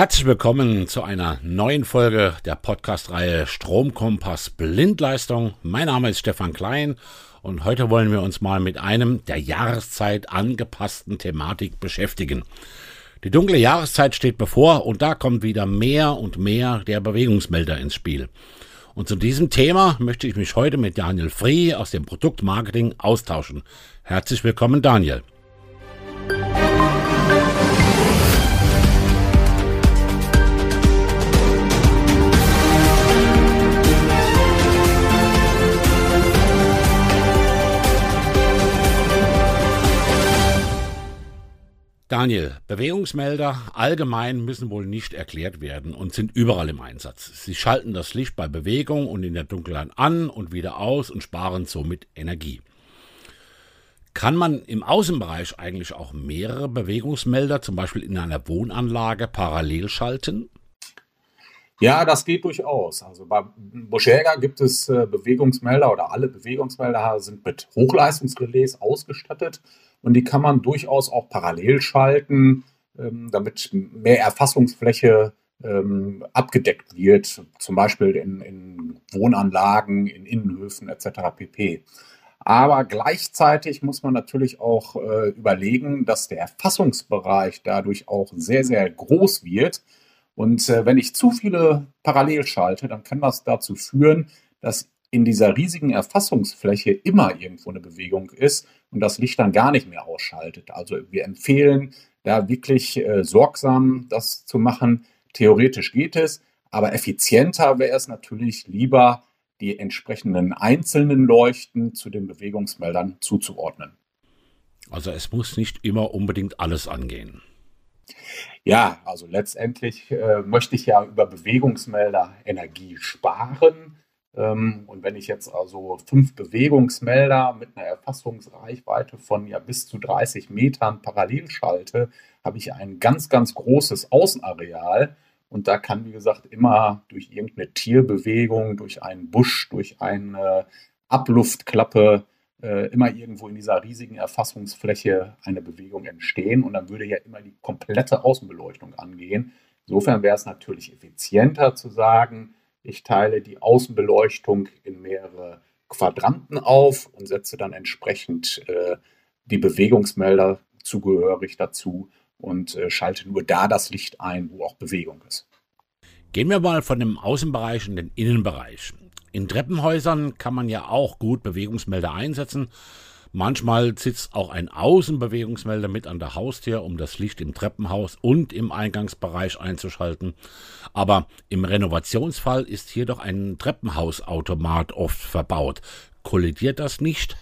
Herzlich willkommen zu einer neuen Folge der Podcast-Reihe Stromkompass Blindleistung. Mein Name ist Stefan Klein und heute wollen wir uns mal mit einem der Jahreszeit angepassten Thematik beschäftigen. Die dunkle Jahreszeit steht bevor und da kommt wieder mehr und mehr der Bewegungsmelder ins Spiel. Und zu diesem Thema möchte ich mich heute mit Daniel Free aus dem Produktmarketing austauschen. Herzlich willkommen, Daniel. Daniel, Bewegungsmelder allgemein müssen wohl nicht erklärt werden und sind überall im Einsatz. Sie schalten das Licht bei Bewegung und in der Dunkelheit an und wieder aus und sparen somit Energie. Kann man im Außenbereich eigentlich auch mehrere Bewegungsmelder, zum Beispiel in einer Wohnanlage, parallel schalten? Ja, das geht durchaus. Also bei Boschega gibt es äh, Bewegungsmelder oder alle Bewegungsmelder sind mit Hochleistungsrelais ausgestattet und die kann man durchaus auch parallel schalten, ähm, damit mehr Erfassungsfläche ähm, abgedeckt wird, zum Beispiel in, in Wohnanlagen, in Innenhöfen etc. pp. Aber gleichzeitig muss man natürlich auch äh, überlegen, dass der Erfassungsbereich dadurch auch sehr, sehr groß wird. Und äh, wenn ich zu viele parallel schalte, dann kann das dazu führen, dass in dieser riesigen Erfassungsfläche immer irgendwo eine Bewegung ist und das Licht dann gar nicht mehr ausschaltet. Also wir empfehlen da wirklich äh, sorgsam das zu machen. Theoretisch geht es, aber effizienter wäre es natürlich lieber, die entsprechenden einzelnen Leuchten zu den Bewegungsmeldern zuzuordnen. Also es muss nicht immer unbedingt alles angehen. Ja, also letztendlich äh, möchte ich ja über Bewegungsmelder Energie sparen. Ähm, und wenn ich jetzt also fünf Bewegungsmelder mit einer Erfassungsreichweite von ja bis zu 30 Metern parallel schalte, habe ich ein ganz, ganz großes Außenareal. Und da kann, wie gesagt, immer durch irgendeine Tierbewegung, durch einen Busch, durch eine Abluftklappe, äh, immer irgendwo in dieser riesigen Erfassungsfläche eine Bewegung entstehen. Und dann würde ja immer die komplette Außenbeleuchtung angehen. Insofern wäre es natürlich effizienter zu sagen, ich teile die Außenbeleuchtung in mehrere Quadranten auf und setze dann entsprechend äh, die Bewegungsmelder zugehörig dazu und äh, schalte nur da das Licht ein, wo auch Bewegung ist. Gehen wir mal von dem Außenbereich in den Innenbereich. In Treppenhäusern kann man ja auch gut Bewegungsmelder einsetzen. Manchmal sitzt auch ein Außenbewegungsmelder mit an der Haustür, um das Licht im Treppenhaus und im Eingangsbereich einzuschalten. Aber im Renovationsfall ist hier doch ein Treppenhausautomat oft verbaut. Kollidiert das nicht?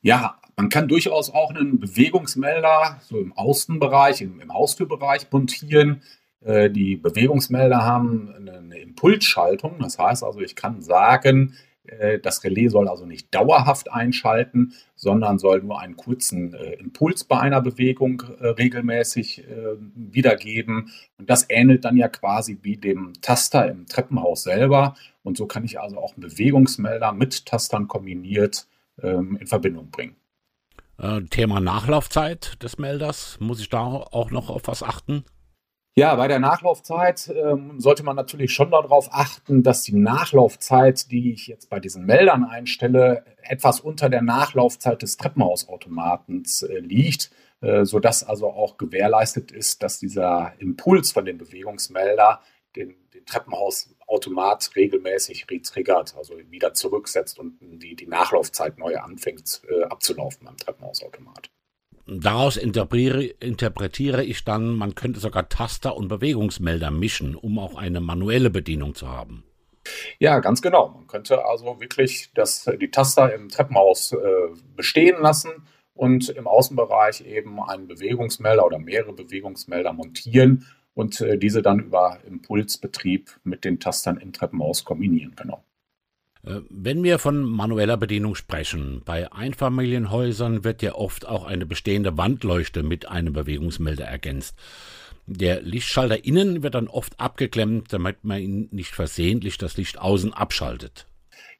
Ja, man kann durchaus auch einen Bewegungsmelder so im Außenbereich, im, im Haustürbereich montieren. Äh, die Bewegungsmelder haben eine Impulsschaltung. Das heißt also, ich kann sagen, das Relais soll also nicht dauerhaft einschalten, sondern soll nur einen kurzen äh, Impuls bei einer Bewegung äh, regelmäßig äh, wiedergeben. Und das ähnelt dann ja quasi wie dem Taster im Treppenhaus selber. Und so kann ich also auch einen Bewegungsmelder mit Tastern kombiniert ähm, in Verbindung bringen. Äh, Thema Nachlaufzeit des Melders, muss ich da auch noch auf was achten? Ja, bei der Nachlaufzeit ähm, sollte man natürlich schon darauf achten, dass die Nachlaufzeit, die ich jetzt bei diesen Meldern einstelle, etwas unter der Nachlaufzeit des Treppenhausautomatens äh, liegt, äh, sodass also auch gewährleistet ist, dass dieser Impuls von dem Bewegungsmelder den, den Treppenhausautomat regelmäßig retriggert, also wieder zurücksetzt und die, die Nachlaufzeit neu anfängt äh, abzulaufen beim Treppenhausautomat. Daraus interpretiere ich dann, man könnte sogar Taster und Bewegungsmelder mischen, um auch eine manuelle Bedienung zu haben. Ja, ganz genau. Man könnte also wirklich das, die Taster im Treppenhaus äh, bestehen lassen und im Außenbereich eben einen Bewegungsmelder oder mehrere Bewegungsmelder montieren und äh, diese dann über Impulsbetrieb mit den Tastern im Treppenhaus kombinieren. Genau. Äh, wenn wir von manueller Bedienung sprechen, bei Einfamilienhäusern wird ja oft auch eine bestehende Wandleuchte mit einem Bewegungsmelder ergänzt. Der Lichtschalter innen wird dann oft abgeklemmt, damit man ihn nicht versehentlich das Licht außen abschaltet.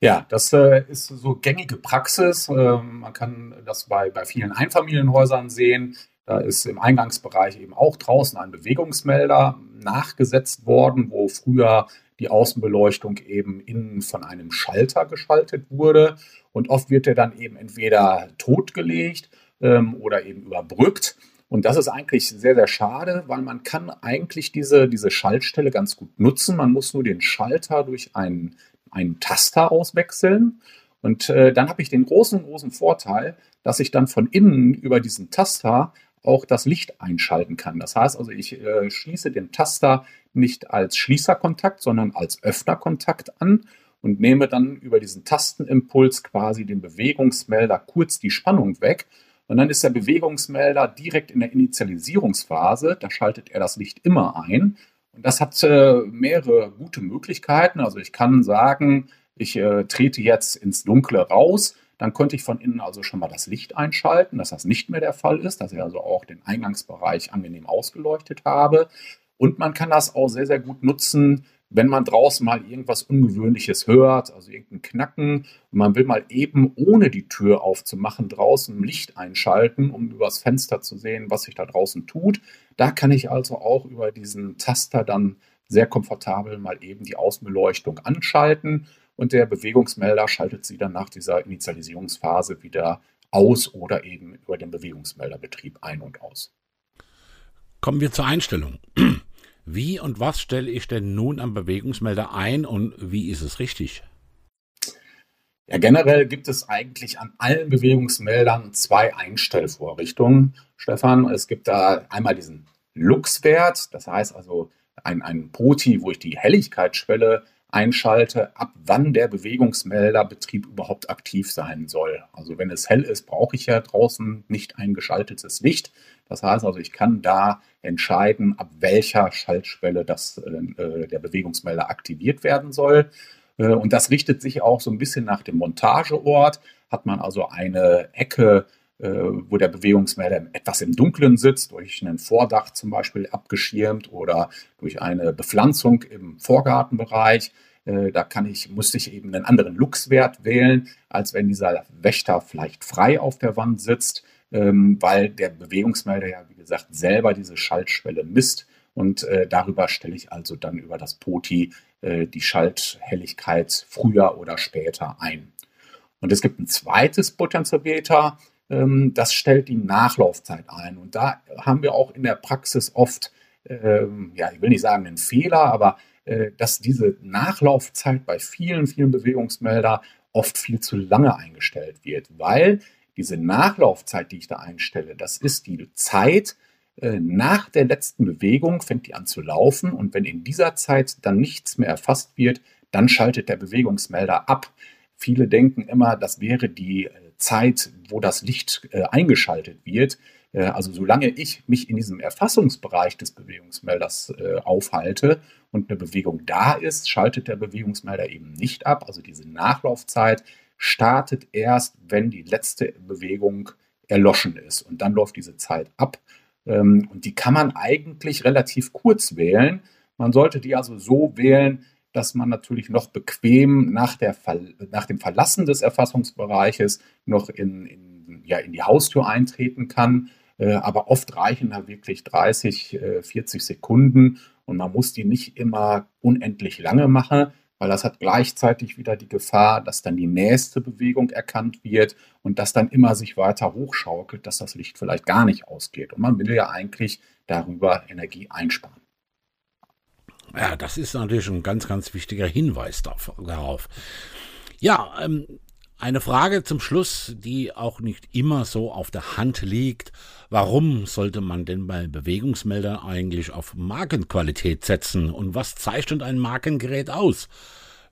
Ja, das äh, ist so gängige Praxis. Äh, man kann das bei, bei vielen Einfamilienhäusern sehen. Da ist im Eingangsbereich eben auch draußen ein Bewegungsmelder. nachgesetzt worden, wo früher die Außenbeleuchtung eben innen von einem Schalter geschaltet wurde. Und oft wird er dann eben entweder totgelegt ähm, oder eben überbrückt. Und das ist eigentlich sehr, sehr schade, weil man kann eigentlich diese, diese Schaltstelle ganz gut nutzen. Man muss nur den Schalter durch einen, einen Taster auswechseln. Und äh, dann habe ich den großen, großen Vorteil, dass ich dann von innen über diesen Taster auch das Licht einschalten kann. Das heißt also, ich äh, schließe den Taster nicht als Schließerkontakt, sondern als Öffnerkontakt an und nehme dann über diesen Tastenimpuls quasi den Bewegungsmelder kurz die Spannung weg und dann ist der Bewegungsmelder direkt in der Initialisierungsphase. Da schaltet er das Licht immer ein. Und das hat äh, mehrere gute Möglichkeiten. Also ich kann sagen, ich äh, trete jetzt ins Dunkle raus. Dann könnte ich von innen also schon mal das Licht einschalten, dass das nicht mehr der Fall ist, dass ich also auch den Eingangsbereich angenehm ausgeleuchtet habe. Und man kann das auch sehr, sehr gut nutzen, wenn man draußen mal irgendwas Ungewöhnliches hört, also irgendein Knacken, und man will mal eben, ohne die Tür aufzumachen, draußen Licht einschalten, um übers Fenster zu sehen, was sich da draußen tut. Da kann ich also auch über diesen Taster dann sehr komfortabel mal eben die Außenbeleuchtung anschalten und der Bewegungsmelder schaltet sie dann nach dieser Initialisierungsphase wieder aus oder eben über den Bewegungsmelderbetrieb ein und aus. Kommen wir zur Einstellung. Wie und was stelle ich denn nun am Bewegungsmelder ein und wie ist es richtig? Ja, generell gibt es eigentlich an allen Bewegungsmeldern zwei Einstellvorrichtungen, Stefan. Es gibt da einmal diesen Lux-Wert, das heißt also ein, ein Poti, wo ich die Helligkeitsschwelle einschalte, ab wann der Bewegungsmelderbetrieb überhaupt aktiv sein soll. Also wenn es hell ist, brauche ich ja draußen nicht eingeschaltetes Licht. Das heißt also, ich kann da entscheiden, ab welcher Schaltschwelle das, äh, der Bewegungsmelder aktiviert werden soll. Äh, und das richtet sich auch so ein bisschen nach dem Montageort. Hat man also eine Ecke, äh, wo der Bewegungsmelder etwas im Dunkeln sitzt, durch einen Vordach zum Beispiel abgeschirmt oder durch eine Bepflanzung im Vorgartenbereich. Äh, da kann ich, musste ich eben einen anderen Luxwert wählen, als wenn dieser Wächter vielleicht frei auf der Wand sitzt. Ähm, weil der Bewegungsmelder ja, wie gesagt, selber diese Schaltschwelle misst. Und äh, darüber stelle ich also dann über das POTI äh, die Schalthelligkeit früher oder später ein. Und es gibt ein zweites Potentiometer, das stellt die Nachlaufzeit ein. Und da haben wir auch in der Praxis oft, ähm, ja, ich will nicht sagen einen Fehler, aber äh, dass diese Nachlaufzeit bei vielen, vielen Bewegungsmelder oft viel zu lange eingestellt wird, weil diese Nachlaufzeit, die ich da einstelle, das ist die Zeit äh, nach der letzten Bewegung, fängt die an zu laufen und wenn in dieser Zeit dann nichts mehr erfasst wird, dann schaltet der Bewegungsmelder ab. Viele denken immer, das wäre die äh, Zeit, wo das Licht äh, eingeschaltet wird. Äh, also solange ich mich in diesem Erfassungsbereich des Bewegungsmelders äh, aufhalte und eine Bewegung da ist, schaltet der Bewegungsmelder eben nicht ab. Also diese Nachlaufzeit startet erst, wenn die letzte Bewegung erloschen ist. Und dann läuft diese Zeit ab. Ähm, und die kann man eigentlich relativ kurz wählen. Man sollte die also so wählen, dass man natürlich noch bequem nach, der, nach dem Verlassen des Erfassungsbereiches noch in, in, ja, in die Haustür eintreten kann. Äh, aber oft reichen da wirklich 30, 40 Sekunden und man muss die nicht immer unendlich lange machen, weil das hat gleichzeitig wieder die Gefahr, dass dann die nächste Bewegung erkannt wird und das dann immer sich weiter hochschaukelt, dass das Licht vielleicht gar nicht ausgeht. Und man will ja eigentlich darüber Energie einsparen. Ja, das ist natürlich ein ganz, ganz wichtiger Hinweis darauf. Ja, ähm, eine Frage zum Schluss, die auch nicht immer so auf der Hand liegt. Warum sollte man denn bei Bewegungsmeldern eigentlich auf Markenqualität setzen? Und was zeichnet ein Markengerät aus?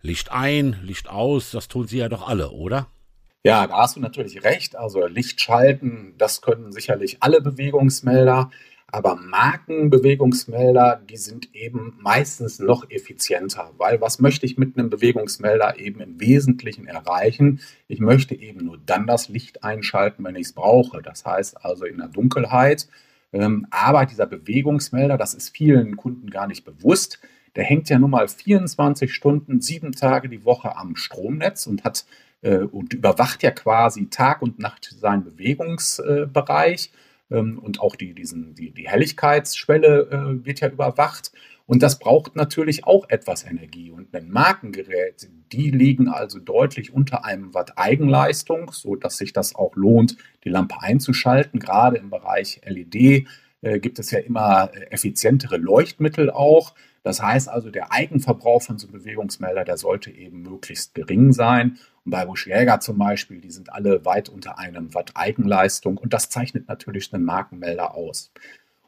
Licht ein, Licht aus, das tun sie ja doch alle, oder? Ja, da hast du natürlich recht. Also Licht schalten, das können sicherlich alle Bewegungsmelder. Aber Markenbewegungsmelder, die sind eben meistens noch effizienter, weil was möchte ich mit einem Bewegungsmelder eben im Wesentlichen erreichen? Ich möchte eben nur dann das Licht einschalten, wenn ich es brauche. Das heißt also in der Dunkelheit. Ähm, aber dieser Bewegungsmelder, das ist vielen Kunden gar nicht bewusst, der hängt ja nun mal 24 Stunden, sieben Tage die Woche am Stromnetz und hat äh, und überwacht ja quasi Tag und Nacht seinen Bewegungsbereich. Äh, ähm, und auch die, diesen, die, die Helligkeitsschwelle äh, wird ja überwacht. Und das braucht natürlich auch etwas Energie. Und ein Markengerät, die liegen also deutlich unter einem Watt Eigenleistung, so dass sich das auch lohnt, die Lampe einzuschalten. Gerade im Bereich LED äh, gibt es ja immer äh, effizientere Leuchtmittel auch. Das heißt also, der Eigenverbrauch von so einem Bewegungsmelder, der sollte eben möglichst gering sein. Und bei Busch Jäger zum Beispiel, die sind alle weit unter einem Watt Eigenleistung und das zeichnet natürlich einen Markenmelder aus.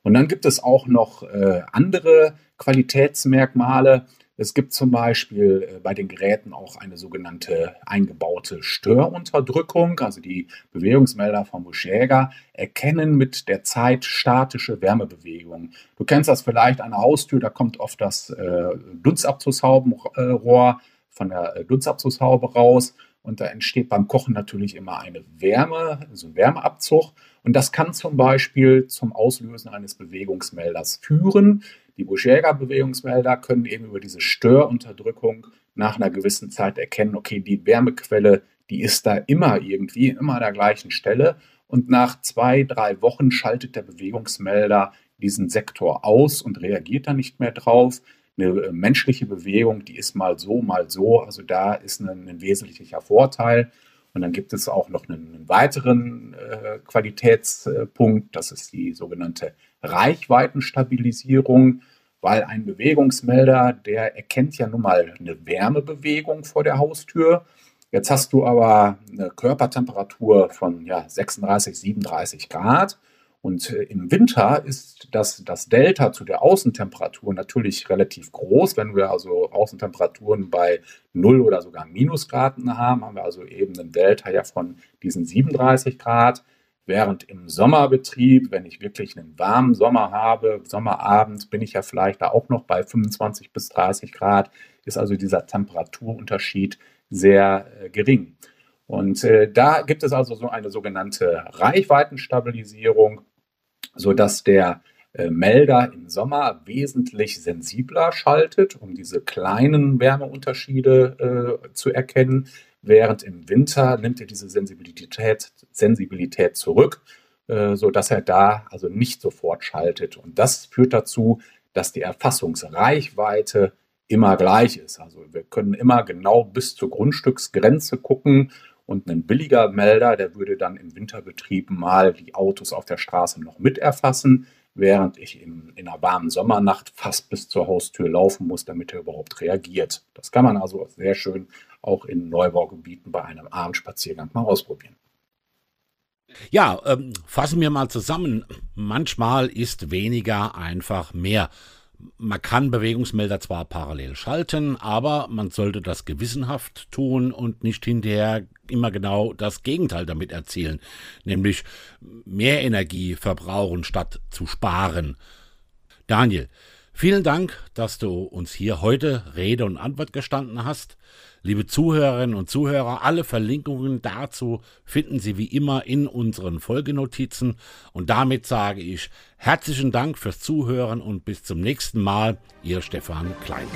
Und dann gibt es auch noch äh, andere Qualitätsmerkmale. Es gibt zum Beispiel äh, bei den Geräten auch eine sogenannte eingebaute Störunterdrückung. Also die Bewegungsmelder vom Buschjäger erkennen mit der Zeit statische Wärmebewegungen. Du kennst das vielleicht an der Haustür, da kommt oft das äh, Dunstabzugshabenrohr von der äh, Dunstabzugshaube raus und da entsteht beim Kochen natürlich immer eine Wärme, also ein Wärmeabzug. Und das kann zum Beispiel zum Auslösen eines Bewegungsmelders führen. Die Buschjäger-Bewegungsmelder können eben über diese Störunterdrückung nach einer gewissen Zeit erkennen, okay, die Wärmequelle, die ist da immer irgendwie, immer an der gleichen Stelle. Und nach zwei, drei Wochen schaltet der Bewegungsmelder diesen Sektor aus und reagiert da nicht mehr drauf. Eine menschliche Bewegung, die ist mal so, mal so. Also da ist ein, ein wesentlicher Vorteil. Und dann gibt es auch noch einen, einen weiteren äh, Qualitätspunkt, das ist die sogenannte Reichweitenstabilisierung, weil ein Bewegungsmelder, der erkennt ja nun mal eine Wärmebewegung vor der Haustür. Jetzt hast du aber eine Körpertemperatur von ja, 36, 37 Grad und äh, im Winter ist das, das Delta zu der Außentemperatur natürlich relativ groß. Wenn wir also Außentemperaturen bei 0 oder sogar Minusgraden haben, haben wir also eben ein Delta ja von diesen 37 Grad. Während im Sommerbetrieb, wenn ich wirklich einen warmen Sommer habe, Sommerabend, bin ich ja vielleicht da auch noch bei 25 bis 30 Grad, ist also dieser Temperaturunterschied sehr äh, gering. Und äh, da gibt es also so eine sogenannte Reichweitenstabilisierung sodass der äh, Melder im Sommer wesentlich sensibler schaltet, um diese kleinen Wärmeunterschiede äh, zu erkennen, während im Winter nimmt er diese Sensibilität, Sensibilität zurück, äh, sodass er da also nicht sofort schaltet. Und das führt dazu, dass die Erfassungsreichweite immer gleich ist. Also wir können immer genau bis zur Grundstücksgrenze gucken und ein billiger Melder, der würde dann im Winterbetrieb mal die Autos auf der Straße noch mit erfassen, während ich in, in einer warmen Sommernacht fast bis zur Haustür laufen muss, damit er überhaupt reagiert. Das kann man also sehr schön auch in Neubaugebieten bei einem Abendspaziergang mal ausprobieren. Ja, ähm, fassen wir mal zusammen. Manchmal ist weniger einfach mehr. Man kann Bewegungsmelder zwar parallel schalten, aber man sollte das gewissenhaft tun und nicht hinterher immer genau das Gegenteil damit erzielen, nämlich mehr Energie verbrauchen statt zu sparen. Daniel, vielen Dank, dass du uns hier heute Rede und Antwort gestanden hast. Liebe Zuhörerinnen und Zuhörer, alle Verlinkungen dazu finden Sie wie immer in unseren Folgenotizen. Und damit sage ich herzlichen Dank fürs Zuhören und bis zum nächsten Mal, Ihr Stefan Klein.